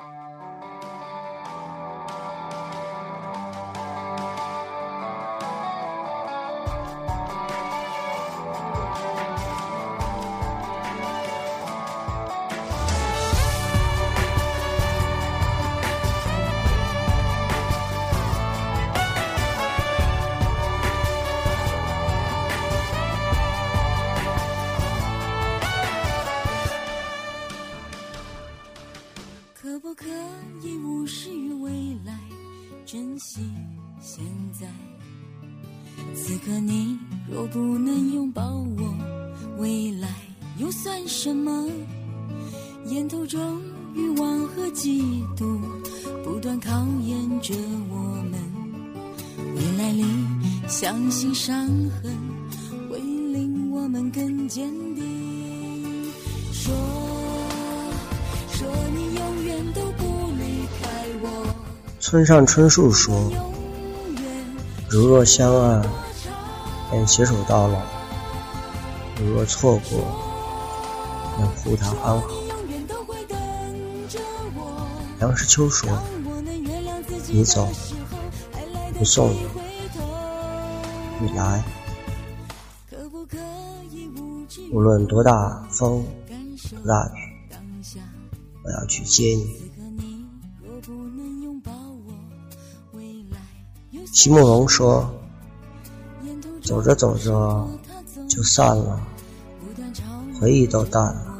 可嫉妒不断考验着我们，未来里相信伤痕会令我们更坚定。说。说你永远都不离开我。村上春树说：“如若相爱，便携手到老；如若错过，便护他安好。”梁实秋说：“你走，不送你。你来，无论多大风，多大雨，我要去接你。席慕容说走着走着就散了，回忆都淡了，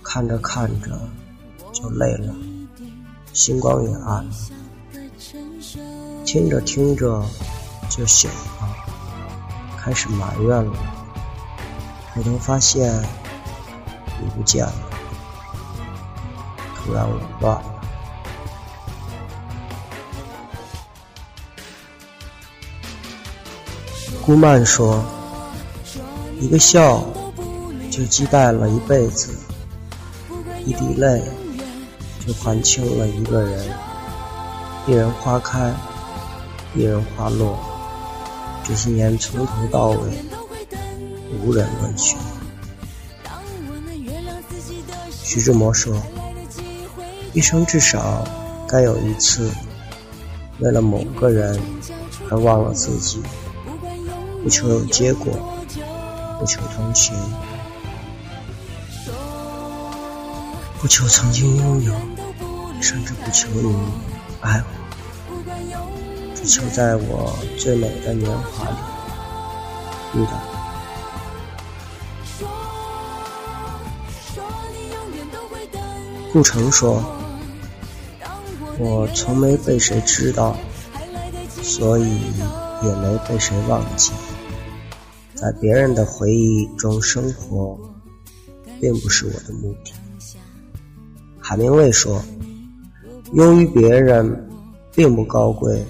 看着看着就累了，星光也暗了，听着听着就醒了，开始埋怨了，回头发现你不见了，突然我乱了。顾曼说：“一个笑就击败了一辈子，一滴泪就还清了一个人。一人花开，一人花落，这些年从头到尾无人问询。”徐志摩说：“一生至少该有一次，为了某个人而忘了自己。”不求有结果，不求同行，不求曾经拥有，甚至不求你爱我，只求在我最美的年华里遇到。顾城说：“我从没被谁知道，所以也没被谁忘记。”在别人的回忆中生活，并不是我的目的。海明威说：“优于别人，并不高贵，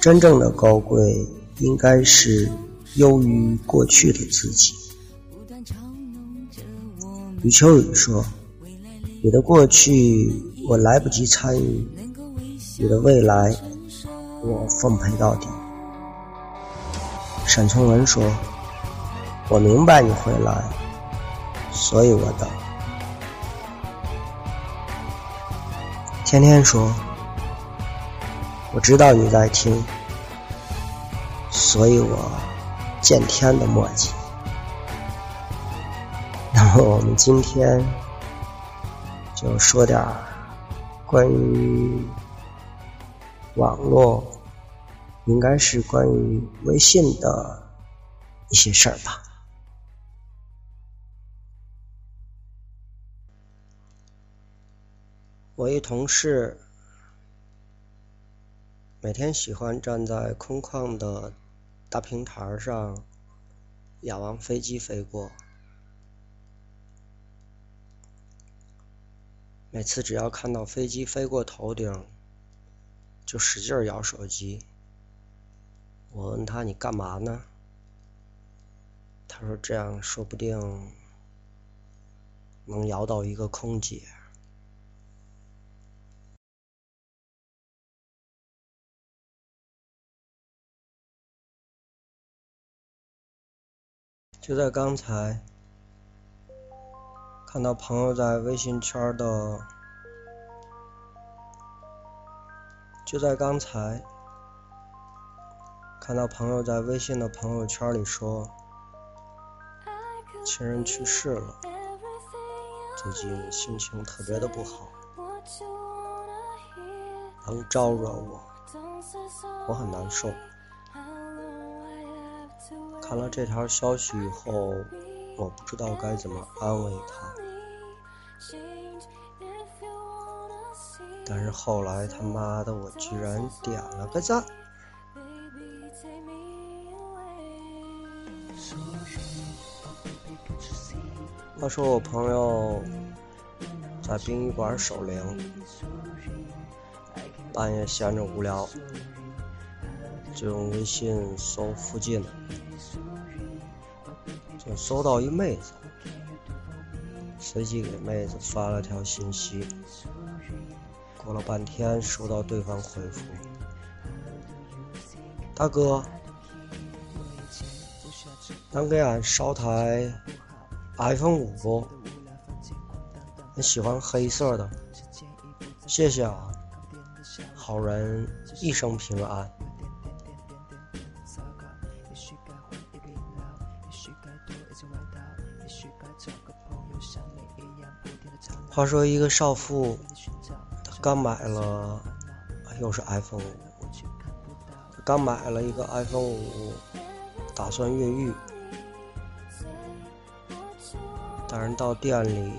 真正的高贵应该是优于过去的自己。”余秋雨说：“你的过去我来不及参与，你的未来我奉陪到底。”沈从文说。我明白你会来，所以我等。天天说，我知道你在听，所以我见天的墨迹。那么我们今天就说点关于网络，应该是关于微信的一些事儿吧。我一同事每天喜欢站在空旷的大平台上，仰望飞机飞过。每次只要看到飞机飞过头顶，就使劲摇手机。我问他：“你干嘛呢？”他说：“这样说不定能摇到一个空姐。”就在刚才，看到朋友在微信圈的就在刚才，看到朋友在微信的朋友圈里说，亲人去世了，最近心情特别的不好，能招惹我，我很难受。看了这条消息以后，我不知道该怎么安慰他。但是后来他妈的，我居然点了个赞。话说我朋友在殡仪馆守灵，半夜闲着无聊，就用微信搜附近的，就搜到一妹子，随即给妹子发了条信息。过了半天，收到对方回复：“大哥，能给俺捎台 iPhone 五不？俺喜欢黑色的，谢谢啊！好人一生平安。”话说，一个少妇。她刚买了，又是 iPhone 五。刚买了一个 iPhone 五，打算越狱，但是到店里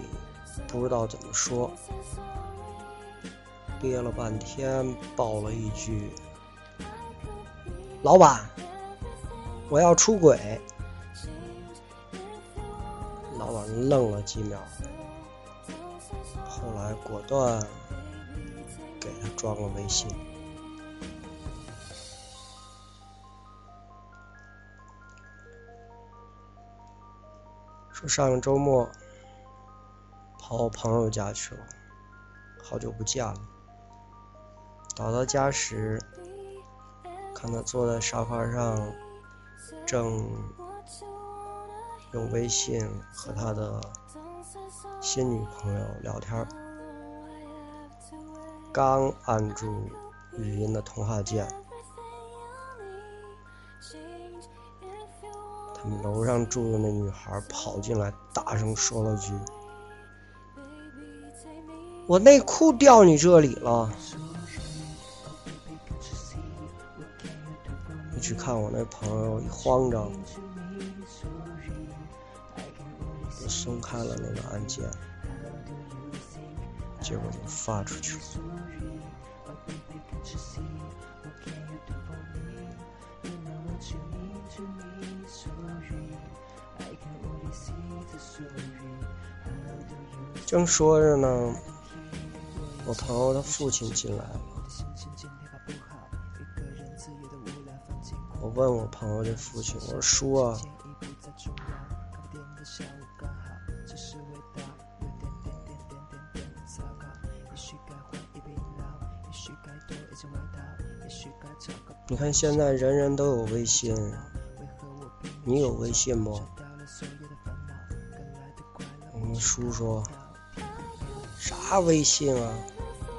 不知道怎么说，憋了半天，爆了一句：“老板，我要出轨。”老板愣了几秒，后来果断。给他装了微信，说上周末跑我朋友家去了，好久不见了。到他家时，看他坐在沙发上，正用微信和他的新女朋友聊天。刚按住语音的通话键，他们楼上住的那女孩跑进来，大声说了句：“我内裤掉你这里了。”你去看我那朋友一慌张，松开了那个按键。结果就发出去了。正说着呢，我朋友的父亲进来了。我问我朋友的父亲：“我说叔啊。”看，现在人人都有微信，你有微信不？我叔说，啥微信啊？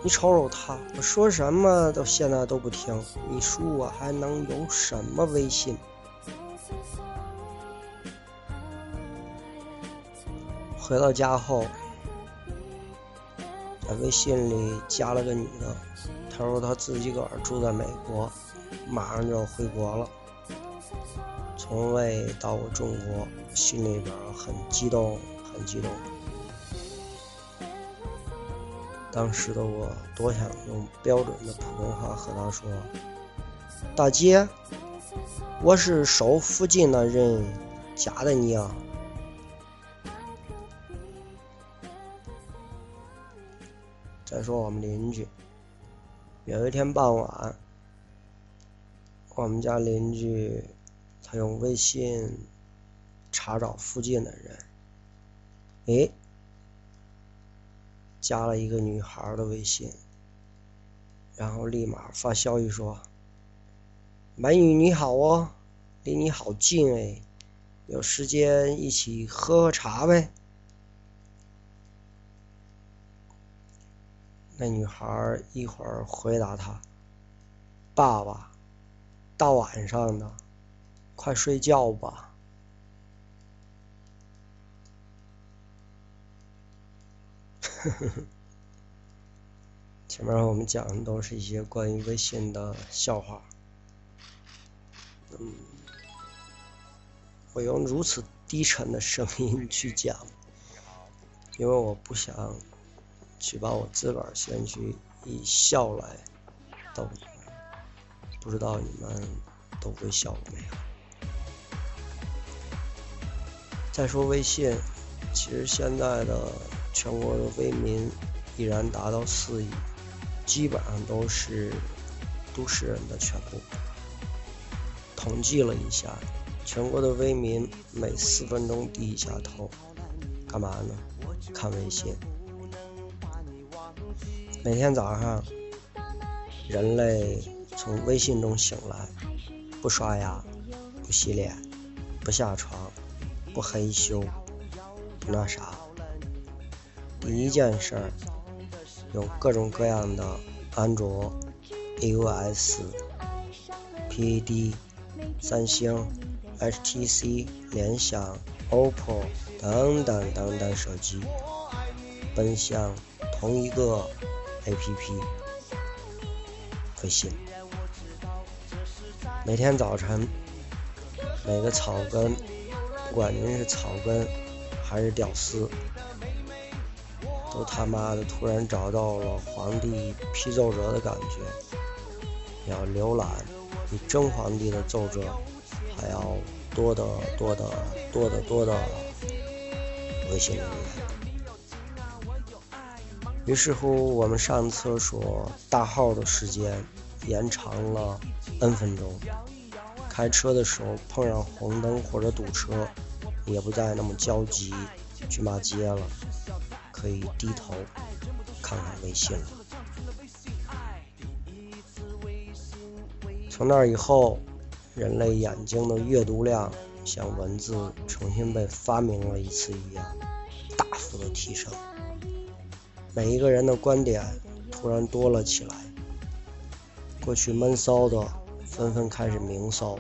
你瞅瞅他，我说什么都现在都不听。你叔我还能有什么微信？回到家后，在微信里加了个女的，她说她自己个儿住在美国。马上就要回国了，从未到过中国，心里边很激动，很激动。当时的我多想用标准的普通话和他说：“大姐，我是手附近的人加的你啊。”再说我们邻居，有一天傍晚。我们家邻居，他用微信查找附近的人，哎，加了一个女孩的微信，然后立马发消息说：“美女你好哦，离你好近哎，有时间一起喝喝茶呗。”那女孩一会儿回答他。爸爸，大晚上的，快睡觉吧。前面我们讲的都是一些关于微信的笑话。嗯，我用如此低沉的声音去讲，因为我不想去把我自个儿先去以笑来逗你，不知道你们都会笑过没有？再说微信，其实现在的全国的微民依然达到四亿，基本上都是都市人的全部。统计了一下，全国的微民每四分钟低一下头，干嘛呢？看微信。每天早上，人类从微信中醒来，不刷牙，不洗脸，不下床，不嘿咻，不那啥，第一件事儿，有各种各样的安卓、iOS、PAD。三星、HTC、联想、OPPO 等等等等手机，奔向同一个 APP—— 微信。每天早晨，每个草根，不管您是草根还是屌丝，都他妈的突然找到了皇帝批奏折的感觉，要浏览。比真皇帝的奏折还要多得多的多得多的微信留言。于是乎，我们上厕所大号的时间延长了 n 分钟。开车的时候碰上红灯或者堵车，也不再那么焦急去骂街了，可以低头看看微信了。从那以后，人类眼睛的阅读量像文字重新被发明了一次一样，大幅的提升。每一个人的观点突然多了起来。过去闷骚的纷纷开始明骚，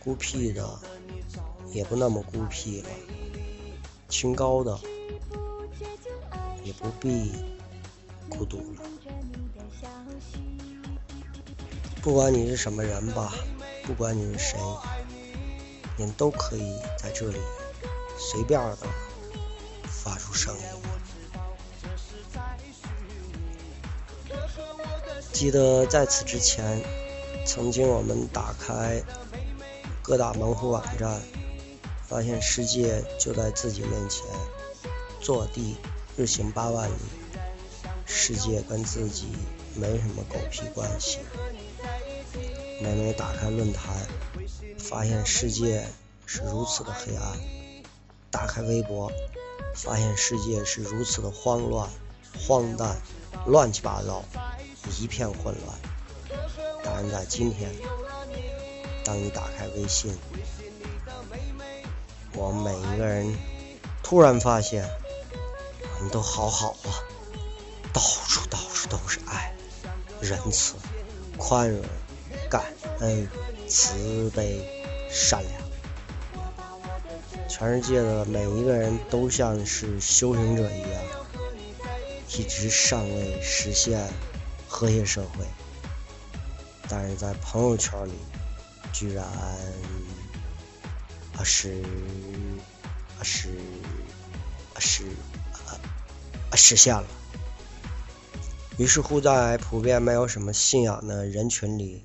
孤僻的也不那么孤僻了，清高的也不必孤独了。不管你是什么人吧，不管你是谁，你都可以在这里随便的发出声音。记得在此之前，曾经我们打开各大门户网站，发现世界就在自己面前，坐地日行八万里，世界跟自己没什么狗屁关系。每每打开论坛，发现世界是如此的黑暗；打开微博，发现世界是如此的慌乱、荒诞、乱七八糟，一片混乱。但在今天，当你打开微信，我们每一个人突然发现，我们都好好啊，到处到处都是爱、仁慈、宽容。感恩、慈悲、善良，全世界的每一个人都像是修行者一样，一直尚未实现和谐社会，但是在朋友圈里，居然啊是啊是啊是啊实现了。于是乎，在普遍没有什么信仰的人群里。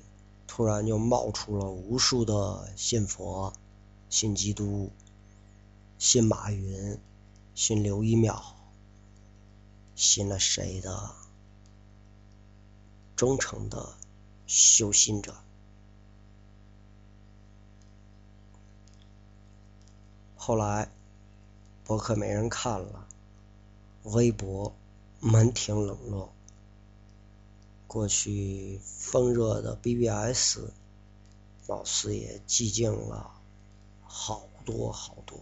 突然就冒出了无数的信佛、信基督、信马云、信刘一秒、信了谁的忠诚的修心者。后来，博客没人看了，微博门庭冷落。过去风热的 BBS，貌似也寂静了好多好多。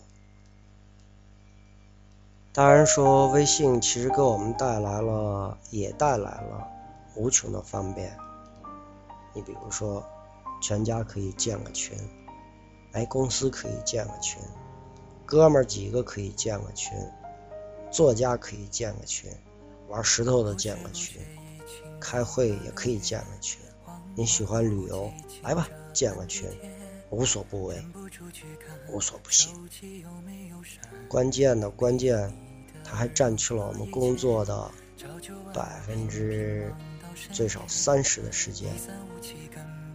当然说，微信其实给我们带来了，也带来了无穷的方便。你比如说，全家可以建个群，哎，公司可以建个群，哥们儿几个可以建个群，作家可以建个群，玩石头的建个群，开会也可以建个群。你喜欢旅游，来吧，建个群，无所不为，无所不行。关键的关键，它还占据了我们工作的百分之。最少三十的时间，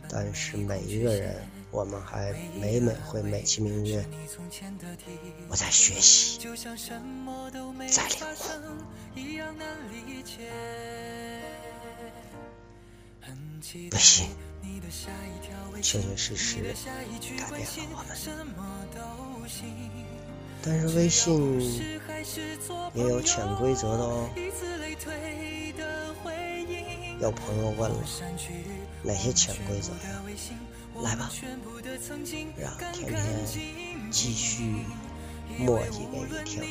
但是每一个人，我们还每每会美其名曰我在学习，在领悟。不行，确确实实改变了我们。但是微信也有潜规则的哦。有朋友问了，哪些潜规则呀？来吧，让甜甜继续墨迹给你听。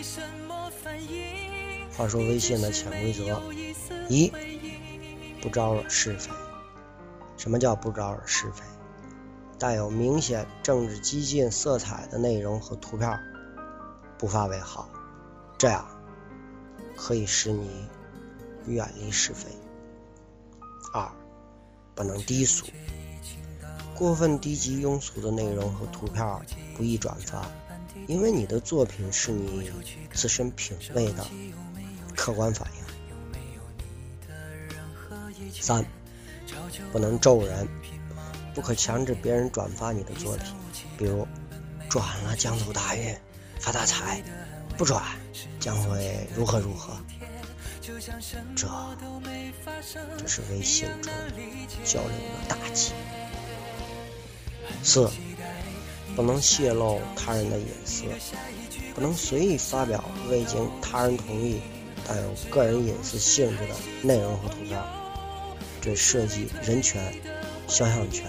话说微信的潜规则：一，不招惹是非。什么叫不招惹是非？带有明显政治激进色彩的内容和图片不发为好，这样可以使你远离是非。二，不能低俗，过分低级庸俗的内容和图片不宜转发，因为你的作品是你自身品味的客观反应。三，不能咒人，不可强制别人转发你的作品，比如转了将走大运、发大财，不转将会如何如何。这，这是微信中交流的大忌。四，不能泄露他人的隐私，不能随意发表未经他人同意、带有个人隐私性质的内容和图片，这涉及人权、肖像权，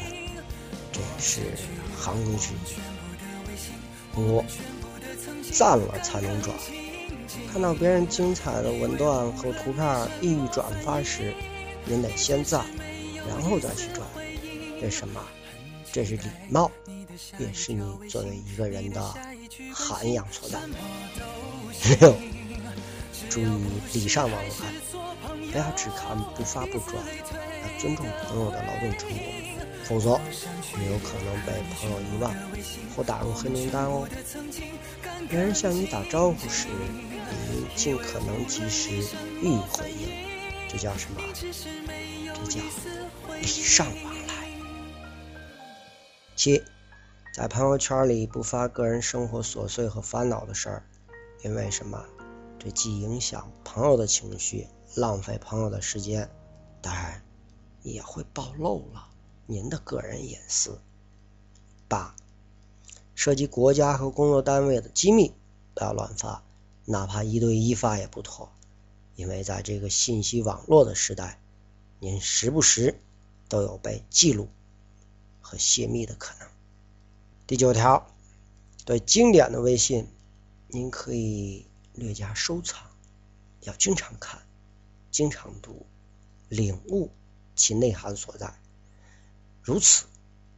这也是行规之一。五，赞了才能转。看到别人精彩的文段和图片意欲转发时，您得先赞，然后再去转。为什么？这是礼貌，也是你作为一个人的涵养所在。六，注意礼尚往来，不要只看不发不转，要尊重朋友的劳动成果，否则你有可能被朋友遗忘或打入黑名单哦。别人向你打招呼时。你尽可能及时予以回应，这叫什么？这叫礼尚往来。七，在朋友圈里不发个人生活琐碎和烦恼的事儿，因为什么？这既影响朋友的情绪，浪费朋友的时间，当然也会暴露了您的个人隐私。八，涉及国家和工作单位的机密，不要乱发。哪怕一对一发也不妥，因为在这个信息网络的时代，您时不时都有被记录和泄密的可能。第九条，对经典的微信，您可以略加收藏，要经常看，经常读，领悟其内涵所在。如此，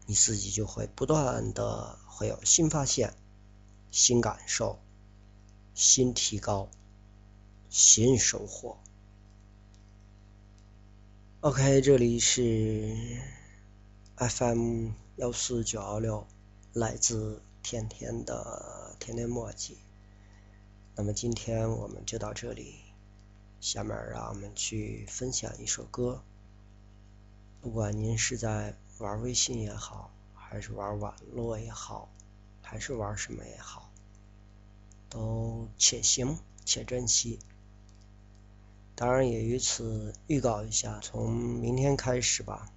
你自己就会不断的会有新发现、新感受。新提高，新收获。OK，这里是 FM 幺四九幺六，来自甜甜的甜甜墨迹。那么今天我们就到这里，下面让我们去分享一首歌。不管您是在玩微信也好，还是玩网络也好，还是玩什么也好。都且行且珍惜。当然也于此预告一下，从明天开始吧，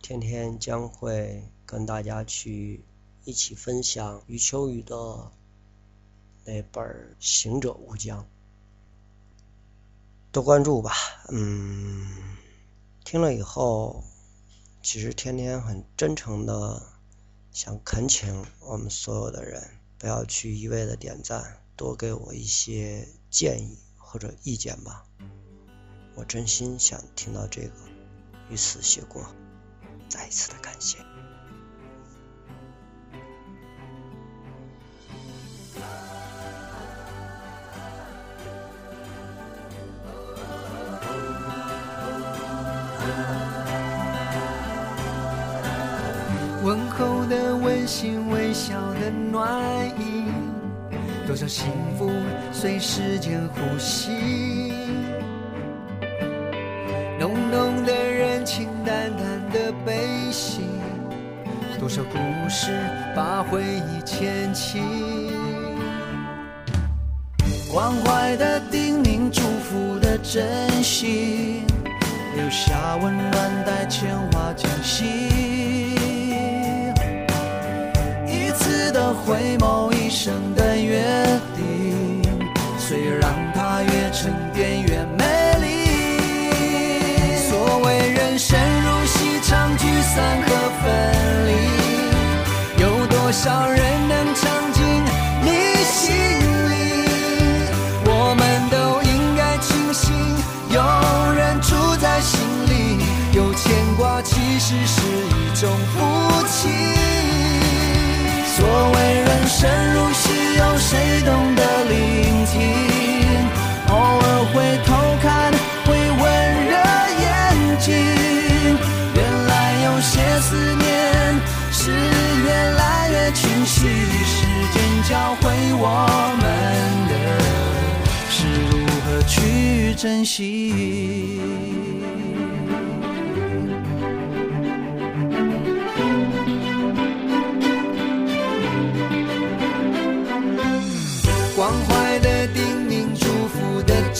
天天将会跟大家去一起分享余秋雨的那本《行者无疆》，多关注吧。嗯，听了以后，其实天天很真诚的想恳请我们所有的人。不要去一味的点赞，多给我一些建议或者意见吧。我真心想听到这个，于此谢过。再一次的感谢。温馨，微笑的暖意，多少幸福随时间呼吸。浓浓的人情，淡淡的悲喜，多少故事把回忆牵起。关怀的叮咛，祝福的珍惜，留下温暖，带牵挂惊喜。回眸，一生的约定，虽然它越沉淀越美丽。所谓人生如戏，场聚散和分离，有多少人能谁懂得聆听？偶尔回头看，会温热眼睛。原来有些思念是越来越清晰。时间教会我们的是如何去珍惜。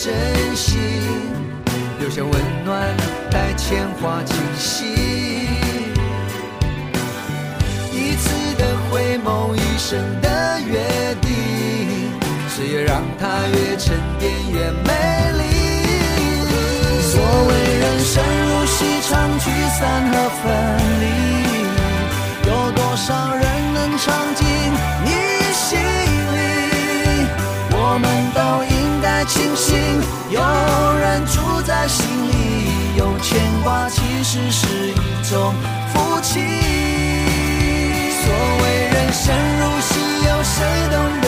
珍惜，留下温暖，带牵挂惊喜。一次的回眸，一生的约定，岁月让它越沉淀越美丽。所谓人生如戏，场聚散和分离，应该庆幸，有人住在心里，有牵挂，其实是一种福气。所谓人生如戏，有谁懂得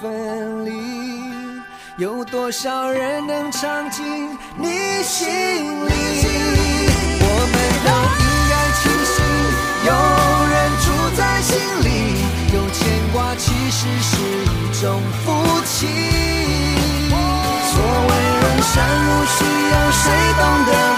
分离，有多少人能唱进你心里？我们都应该庆幸，有人住在心里，有牵挂，其实是一。种福气。所谓人生如戏，有谁懂得？